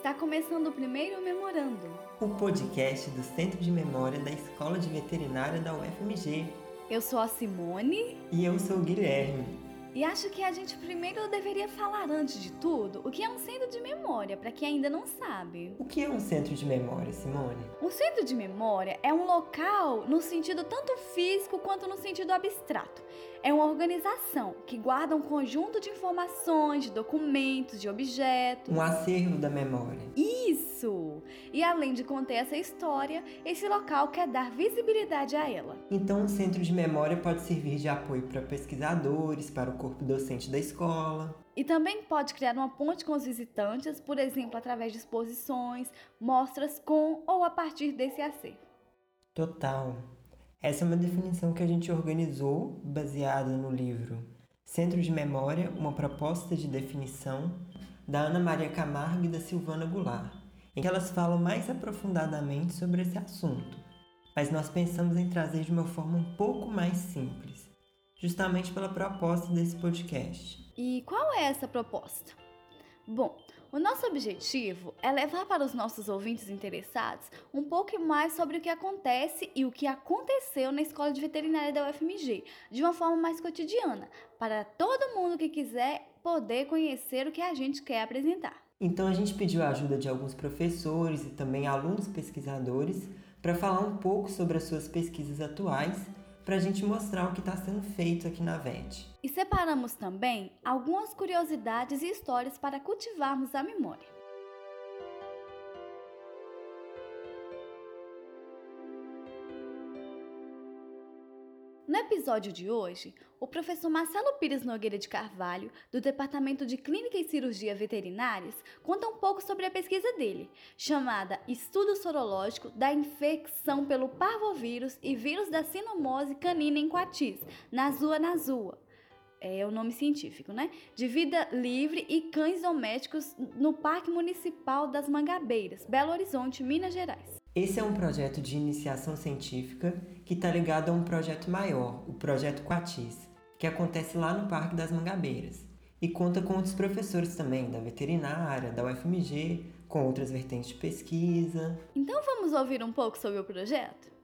Está começando o primeiro Memorando. O podcast do Centro de Memória da Escola de Veterinária da UFMG. Eu sou a Simone. E eu sou o Guilherme. E acho que a gente primeiro deveria falar, antes de tudo, o que é um centro de memória, para quem ainda não sabe. O que é um centro de memória, Simone? Um centro de memória é um local no sentido tanto físico quanto no sentido abstrato. É uma organização que guarda um conjunto de informações, de documentos, de objetos. Um acervo da memória. Isso! E além de conter essa história, esse local quer dar visibilidade a ela. Então, um centro de memória pode servir de apoio para pesquisadores, para o corpo docente da escola. E também pode criar uma ponte com os visitantes, por exemplo, através de exposições, mostras com ou a partir desse acervo. Total. Essa é uma definição que a gente organizou baseada no livro Centro de Memória, uma proposta de definição da Ana Maria Camargo e da Silvana Goulart, em que elas falam mais aprofundadamente sobre esse assunto, mas nós pensamos em trazer de uma forma um pouco mais simples justamente pela proposta desse podcast. E qual é essa proposta? Bom, o nosso objetivo é levar para os nossos ouvintes interessados um pouco mais sobre o que acontece e o que aconteceu na Escola de Veterinária da UFMG, de uma forma mais cotidiana, para todo mundo que quiser poder conhecer o que a gente quer apresentar. Então a gente pediu a ajuda de alguns professores e também alunos pesquisadores para falar um pouco sobre as suas pesquisas atuais para a gente mostrar o que está sendo feito aqui na VET. E separamos também algumas curiosidades e histórias para cultivarmos a memória. No episódio de hoje, o professor Marcelo Pires Nogueira de Carvalho, do Departamento de Clínica e Cirurgia Veterinárias, conta um pouco sobre a pesquisa dele, chamada Estudo Sorológico da Infecção pelo Parvovírus e Vírus da Sinomose Canina em Coatis, Nazua Nazua. É o nome científico, né? De vida livre e cães domésticos no Parque Municipal das Mangabeiras, Belo Horizonte, Minas Gerais. Esse é um projeto de iniciação científica que está ligado a um projeto maior, o Projeto Quatis, que acontece lá no Parque das Mangabeiras e conta com outros professores também, da veterinária, da UFMG, com outras vertentes de pesquisa. Então vamos ouvir um pouco sobre o projeto?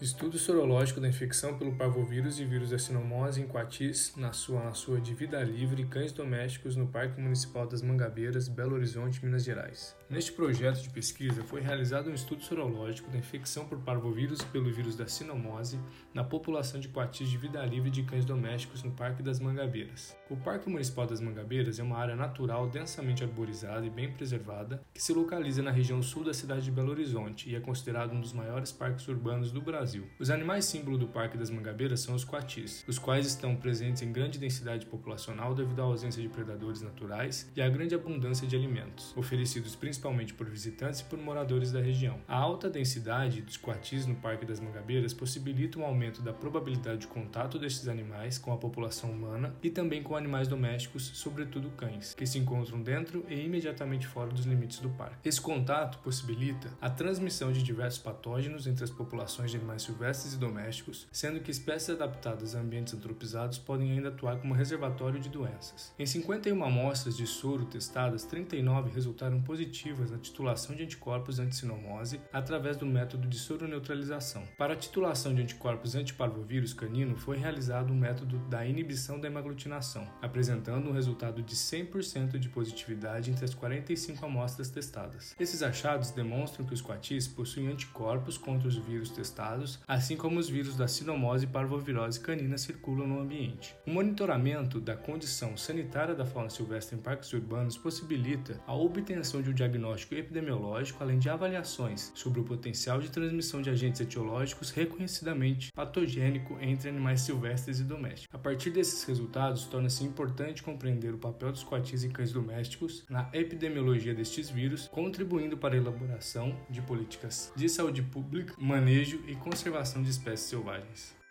Estudo sorológico da infecção pelo parvovírus e vírus da sinomose em coatis na sua, na sua de vida livre cães domésticos no Parque Municipal das Mangabeiras, Belo Horizonte, Minas Gerais. Neste projeto de pesquisa foi realizado um estudo sorológico da infecção por parvovírus pelo vírus da sinomose na população de coatis de vida livre de cães domésticos no Parque das Mangabeiras. O Parque Municipal das Mangabeiras é uma área natural densamente arborizada e bem preservada que se localiza na região sul da cidade de Belo Horizonte e é considerado um dos maiores parques urbanos do Brasil. Os animais símbolo do Parque das Mangabeiras são os coatis, os quais estão presentes em grande densidade populacional devido à ausência de predadores naturais e à grande abundância de alimentos, oferecidos principalmente por visitantes e por moradores da região. A alta densidade dos coatis no Parque das Mangabeiras possibilita um aumento da probabilidade de contato destes animais com a população humana e também com animais domésticos, sobretudo cães, que se encontram dentro e imediatamente fora dos limites do parque. Esse contato possibilita a transmissão de diversos patógenos entre as populações de animais silvestres e domésticos, sendo que espécies adaptadas a ambientes antropizados podem ainda atuar como reservatório de doenças. Em 51 amostras de soro testadas, 39 resultaram positivas na titulação de anticorpos anticinomose através do método de soroneutralização. Para a titulação de anticorpos antiparvovírus canino, foi realizado o método da inibição da hemaglutinação, apresentando um resultado de 100% de positividade entre as 45 amostras testadas. Esses achados demonstram que os coatis possuem anticorpos contra os vírus testados assim como os vírus da sinomose e parvovirose canina circulam no ambiente. O monitoramento da condição sanitária da fauna silvestre em parques urbanos possibilita a obtenção de um diagnóstico epidemiológico, além de avaliações sobre o potencial de transmissão de agentes etiológicos reconhecidamente patogênico entre animais silvestres e domésticos. A partir desses resultados, torna-se importante compreender o papel dos coatis e cães domésticos na epidemiologia destes vírus, contribuindo para a elaboração de políticas de saúde pública, manejo e conservação de espécies selvagens.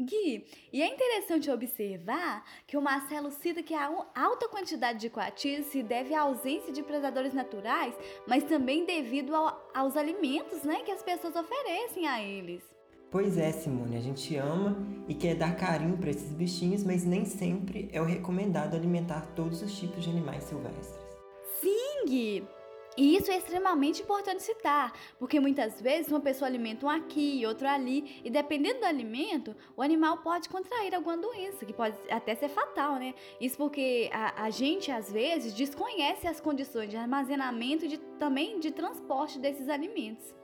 Gui, e é interessante observar que o Marcelo cita que a alta quantidade de coatis se deve à ausência de predadores naturais, mas também devido ao, aos alimentos né, que as pessoas oferecem a eles. Pois é, Simone, a gente ama e quer dar carinho para esses bichinhos, mas nem sempre é o recomendado alimentar todos os tipos de animais silvestres. Sim, Gui! E isso é extremamente importante citar, porque muitas vezes uma pessoa alimenta um aqui e outro ali, e dependendo do alimento, o animal pode contrair alguma doença, que pode até ser fatal, né? Isso porque a, a gente, às vezes, desconhece as condições de armazenamento e de, também de transporte desses alimentos.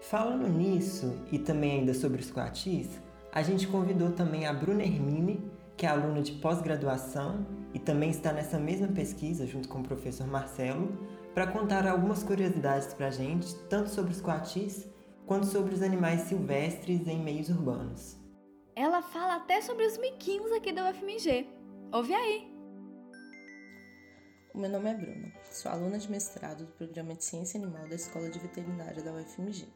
Falando nisso, e também ainda sobre os coatis, a gente convidou também a Bruna Hermine, que é aluna de pós-graduação e também está nessa mesma pesquisa junto com o professor Marcelo, para contar algumas curiosidades para a gente, tanto sobre os coatis quanto sobre os animais silvestres em meios urbanos. Ela fala até sobre os miquinhos aqui da UFMG. Ouve aí! O meu nome é Bruna, sou aluna de mestrado do Programa de Ciência Animal da Escola de Veterinária da UFMG.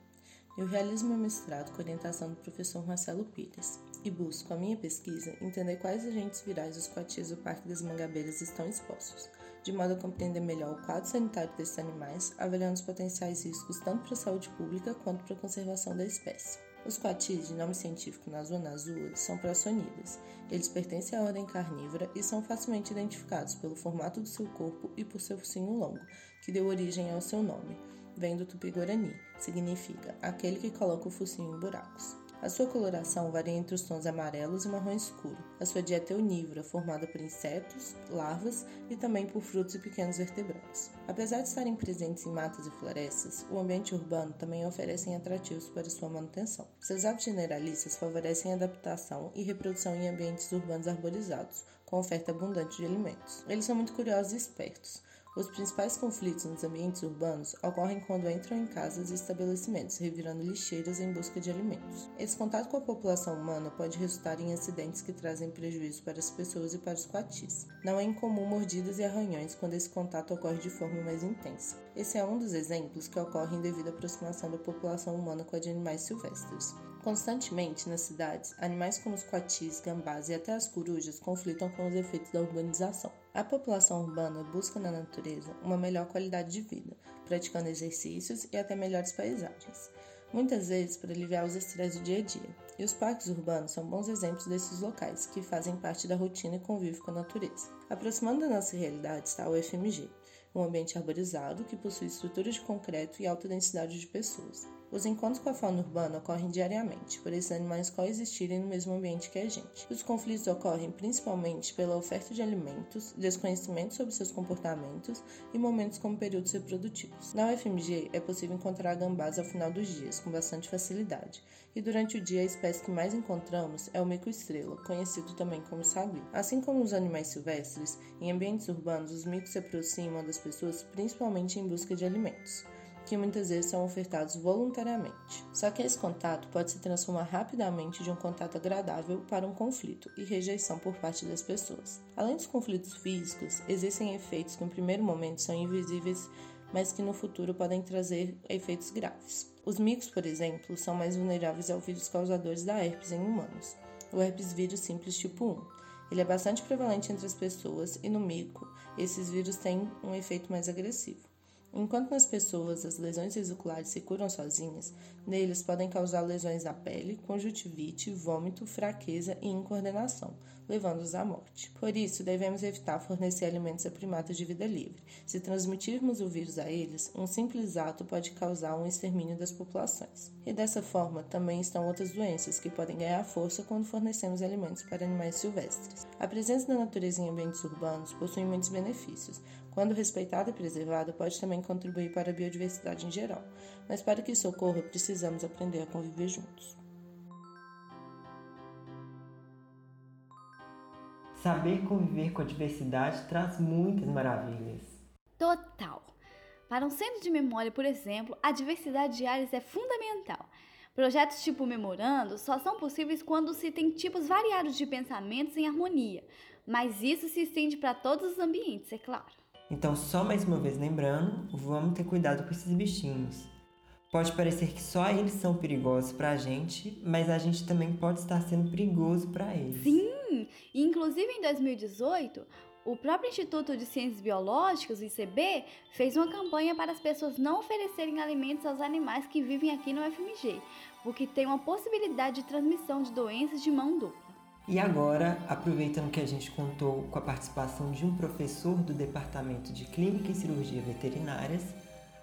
Eu realizo meu mestrado com orientação do professor Marcelo Pires e busco, com a minha pesquisa, entender quais agentes virais os coatis do Parque das Mangabeiras estão expostos, de modo a compreender melhor o quadro sanitário desses animais, avaliando os potenciais riscos tanto para a saúde pública quanto para a conservação da espécie. Os coatis, de nome científico na zona azul, são prossonidas. Eles pertencem à ordem carnívora e são facilmente identificados pelo formato do seu corpo e por seu focinho longo, que deu origem ao seu nome vem do tupi-guarani, significa aquele que coloca o focinho em buracos. A sua coloração varia entre os tons amarelos e marrom escuro. A sua dieta é onívora, formada por insetos, larvas e também por frutos e pequenos vertebrados. Apesar de estarem presentes em matas e florestas, o ambiente urbano também oferece atrativos para sua manutenção. Seus hábitos generalistas favorecem a adaptação e reprodução em ambientes urbanos arborizados, com oferta abundante de alimentos. Eles são muito curiosos e espertos. Os principais conflitos nos ambientes urbanos ocorrem quando entram em casas e estabelecimentos, revirando lixeiras em busca de alimentos. Esse contato com a população humana pode resultar em acidentes que trazem prejuízo para as pessoas e para os coatis. Não é incomum mordidas e arranhões quando esse contato ocorre de forma mais intensa. Esse é um dos exemplos que ocorrem devido à aproximação da população humana com a de animais silvestres. Constantemente, nas cidades, animais como os coatis, gambás e até as corujas conflitam com os efeitos da urbanização. A população urbana busca na natureza uma melhor qualidade de vida, praticando exercícios e até melhores paisagens, muitas vezes para aliviar os estresses do dia a dia. E os parques urbanos são bons exemplos desses locais, que fazem parte da rotina e convívio com a natureza. Aproximando da nossa realidade está o FMG, um ambiente arborizado que possui estruturas de concreto e alta densidade de pessoas. Os encontros com a fauna urbana ocorrem diariamente, por esses animais coexistirem no mesmo ambiente que a gente. Os conflitos ocorrem principalmente pela oferta de alimentos, desconhecimento sobre seus comportamentos e momentos como períodos reprodutivos. Na UFMG é possível encontrar gambás ao final dos dias, com bastante facilidade, e durante o dia a espécie que mais encontramos é o mico-estrela, conhecido também como sagui. Assim como os animais silvestres, em ambientes urbanos os micos se aproximam das pessoas principalmente em busca de alimentos que muitas vezes são ofertados voluntariamente. Só que esse contato pode se transformar rapidamente de um contato agradável para um conflito e rejeição por parte das pessoas. Além dos conflitos físicos, existem efeitos que, no primeiro momento, são invisíveis, mas que no futuro podem trazer efeitos graves. Os micos, por exemplo, são mais vulneráveis ao vírus causadores da herpes em humanos, o herpes vírus simples tipo 1. Ele é bastante prevalente entre as pessoas e no mico, esses vírus têm um efeito mais agressivo. Enquanto nas pessoas as lesões vesiculares se curam sozinhas, neles podem causar lesões na pele, conjuntivite, vômito, fraqueza e incoordenação, levando-os à morte. Por isso, devemos evitar fornecer alimentos a primatas de vida livre. Se transmitirmos o vírus a eles, um simples ato pode causar um extermínio das populações. E dessa forma, também estão outras doenças que podem ganhar força quando fornecemos alimentos para animais silvestres. A presença da natureza em ambientes urbanos possui muitos benefícios, quando respeitada e preservada, pode também contribuir para a biodiversidade em geral, mas para que isso ocorra, precisamos aprender a conviver juntos. Saber conviver com a diversidade traz muitas maravilhas. Total! Para um centro de memória, por exemplo, a diversidade de áreas é fundamental. Projetos tipo memorando só são possíveis quando se tem tipos variados de pensamentos em harmonia, mas isso se estende para todos os ambientes, é claro. Então, só mais uma vez lembrando, vamos ter cuidado com esses bichinhos. Pode parecer que só eles são perigosos para a gente, mas a gente também pode estar sendo perigoso para eles. Sim! Inclusive em 2018, O próprio Instituto de Ciências Biológicas, o ICB, fez uma campanha para as pessoas não oferecerem alimentos aos animais que vivem aqui no FMG, porque tem uma possibilidade de transmissão de doenças de mão dupla. E agora, aproveitando que a gente contou com a participação de um professor do Departamento de Clínica e Cirurgia Veterinárias,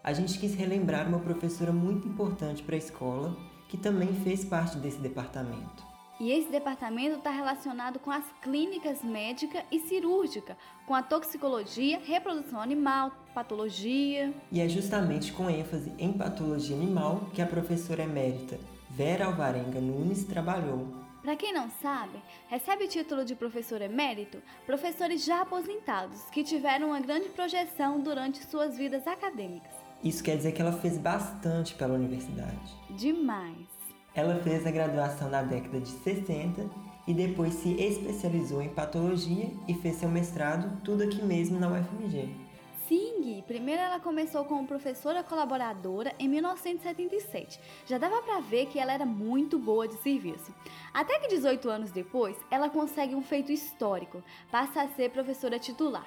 a gente quis relembrar uma professora muito importante para a escola, que também fez parte desse departamento. E esse departamento está relacionado com as clínicas médica e cirúrgica, com a toxicologia, reprodução animal, patologia. E é justamente com ênfase em patologia animal que a professora emérita Vera Alvarenga Nunes trabalhou. Para quem não sabe, recebe o título de professor emérito professores já aposentados que tiveram uma grande projeção durante suas vidas acadêmicas. Isso quer dizer que ela fez bastante pela universidade. Demais. Ela fez a graduação na década de 60 e depois se especializou em patologia e fez seu mestrado tudo aqui mesmo na UFMG. Sim, primeiro ela começou como professora colaboradora em 1977. Já dava para ver que ela era muito boa de serviço. Até que 18 anos depois, ela consegue um feito histórico, passa a ser professora titular.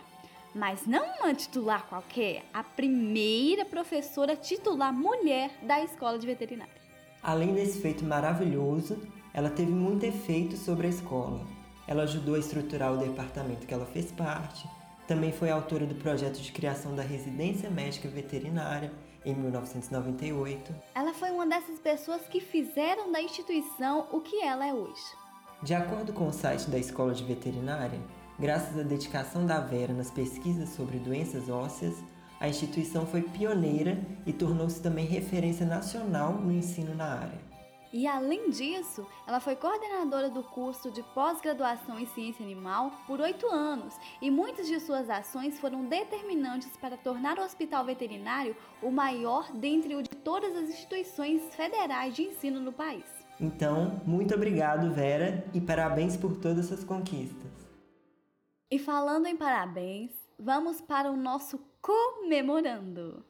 Mas não uma titular qualquer, a primeira professora titular mulher da escola de veterinária. Além desse feito maravilhoso, ela teve muito efeito sobre a escola. Ela ajudou a estruturar o departamento que ela fez parte, também foi autora do projeto de criação da residência médica veterinária em 1998. Ela foi uma dessas pessoas que fizeram da instituição o que ela é hoje. De acordo com o site da Escola de Veterinária, graças à dedicação da Vera nas pesquisas sobre doenças ósseas, a instituição foi pioneira e tornou-se também referência nacional no ensino na área. E além disso, ela foi coordenadora do curso de pós-graduação em ciência animal por oito anos e muitas de suas ações foram determinantes para tornar o hospital veterinário o maior dentre o de todas as instituições federais de ensino no país. Então, muito obrigado, Vera, e parabéns por todas essas conquistas. E falando em parabéns, vamos para o nosso comemorando.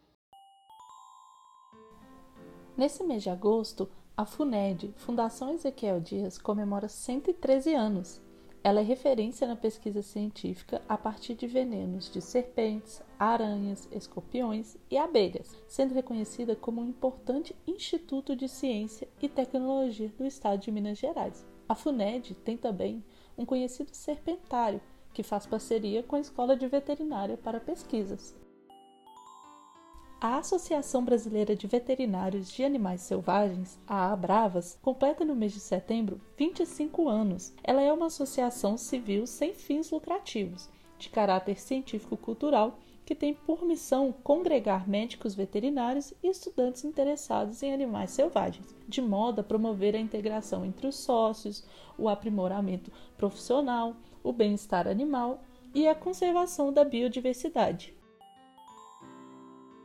Nesse mês de agosto, a FUNED, Fundação Ezequiel Dias, comemora 113 anos. Ela é referência na pesquisa científica a partir de venenos de serpentes, aranhas, escorpiões e abelhas, sendo reconhecida como um importante instituto de ciência e tecnologia do estado de Minas Gerais. A FUNED tem também um conhecido serpentário, que faz parceria com a Escola de Veterinária para pesquisas. A Associação Brasileira de Veterinários de Animais Selvagens, a ABRAVAS, completa no mês de setembro 25 anos. Ela é uma associação civil sem fins lucrativos, de caráter científico-cultural, que tem por missão congregar médicos veterinários e estudantes interessados em animais selvagens, de modo a promover a integração entre os sócios, o aprimoramento profissional, o bem-estar animal e a conservação da biodiversidade.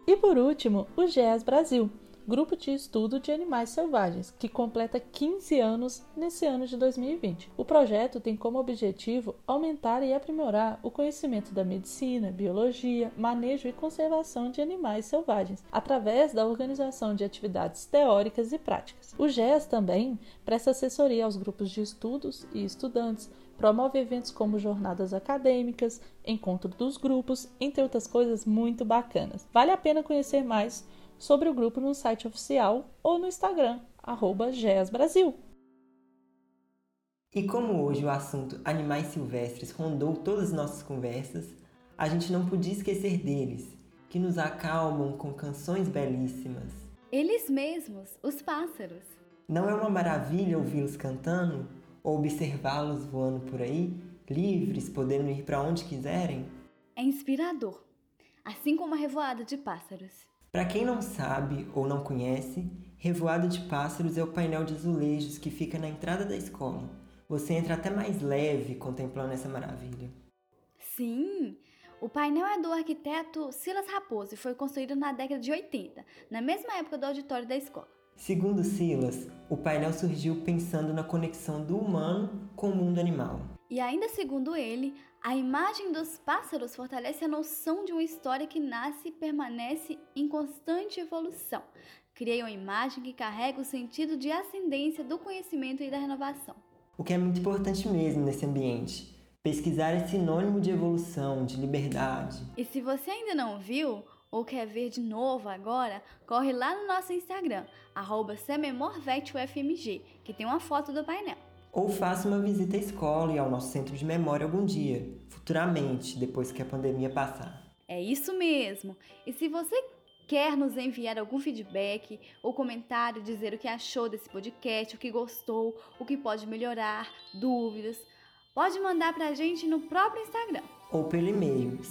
E por último, o GES Brasil, Grupo de Estudo de Animais Selvagens, que completa 15 anos nesse ano de 2020. O projeto tem como objetivo aumentar e aprimorar o conhecimento da medicina, biologia, manejo e conservação de animais selvagens, através da organização de atividades teóricas e práticas. O GES também presta assessoria aos grupos de estudos e estudantes, promove eventos como jornadas acadêmicas, encontro dos grupos, entre outras coisas muito bacanas. Vale a pena conhecer mais sobre o grupo no site oficial ou no Instagram, GESBrasil. E como hoje o assunto animais silvestres rondou todas as nossas conversas, a gente não podia esquecer deles, que nos acalmam com canções belíssimas. Eles mesmos, os pássaros. Não é uma maravilha ouvi-los cantando? Ou observá-los voando por aí, livres, podendo ir para onde quiserem? É inspirador, assim como a revoada de pássaros. Para quem não sabe ou não conhece, Revoada de Pássaros é o painel de azulejos que fica na entrada da escola. Você entra até mais leve contemplando essa maravilha. Sim, o painel é do arquiteto Silas Raposo e foi construído na década de 80, na mesma época do auditório da escola. Segundo Silas, o painel surgiu pensando na conexão do humano com o mundo animal. E ainda segundo ele, a imagem dos pássaros fortalece a noção de uma história que nasce e permanece em constante evolução. Criei uma imagem que carrega o sentido de ascendência do conhecimento e da renovação. O que é muito importante mesmo nesse ambiente, Pesquisar é sinônimo de evolução, de liberdade. E se você ainda não viu ou quer ver de novo agora, corre lá no nosso Instagram, arroba que tem uma foto do painel. Ou faça uma visita à escola e ao nosso centro de memória algum dia, futuramente, depois que a pandemia passar. É isso mesmo! E se você quer nos enviar algum feedback ou comentário, dizer o que achou desse podcast, o que gostou, o que pode melhorar, dúvidas, pode mandar pra gente no próprio Instagram. Ou pelo e-mail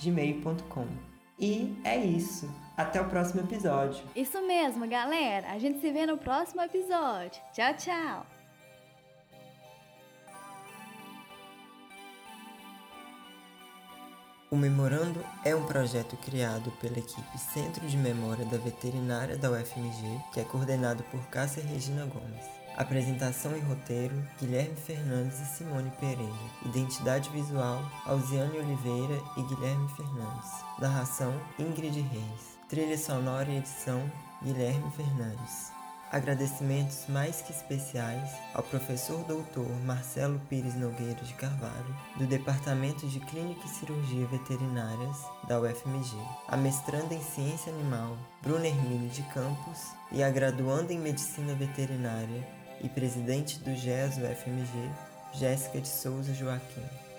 cmemorvet.gmail.com E é isso. Até o próximo episódio. Isso mesmo, galera. A gente se vê no próximo episódio. Tchau, tchau. O Memorando é um projeto criado pela equipe Centro de Memória da Veterinária da UFMG, que é coordenado por Cássia Regina Gomes. Apresentação e roteiro: Guilherme Fernandes e Simone Pereira. Identidade visual: Alziane Oliveira e Guilherme Fernandes. Narração: Ingrid Reis. Trilha sonora e edição: Guilherme Fernandes. Agradecimentos mais que especiais ao professor doutor Marcelo Pires Nogueira de Carvalho, do Departamento de Clínica e Cirurgia Veterinárias da UFMG, a mestranda em Ciência Animal, Bruna Hermínio de Campos, e a graduanda em Medicina Veterinária, e presidente do GES UFMG, Jéssica de Souza Joaquim.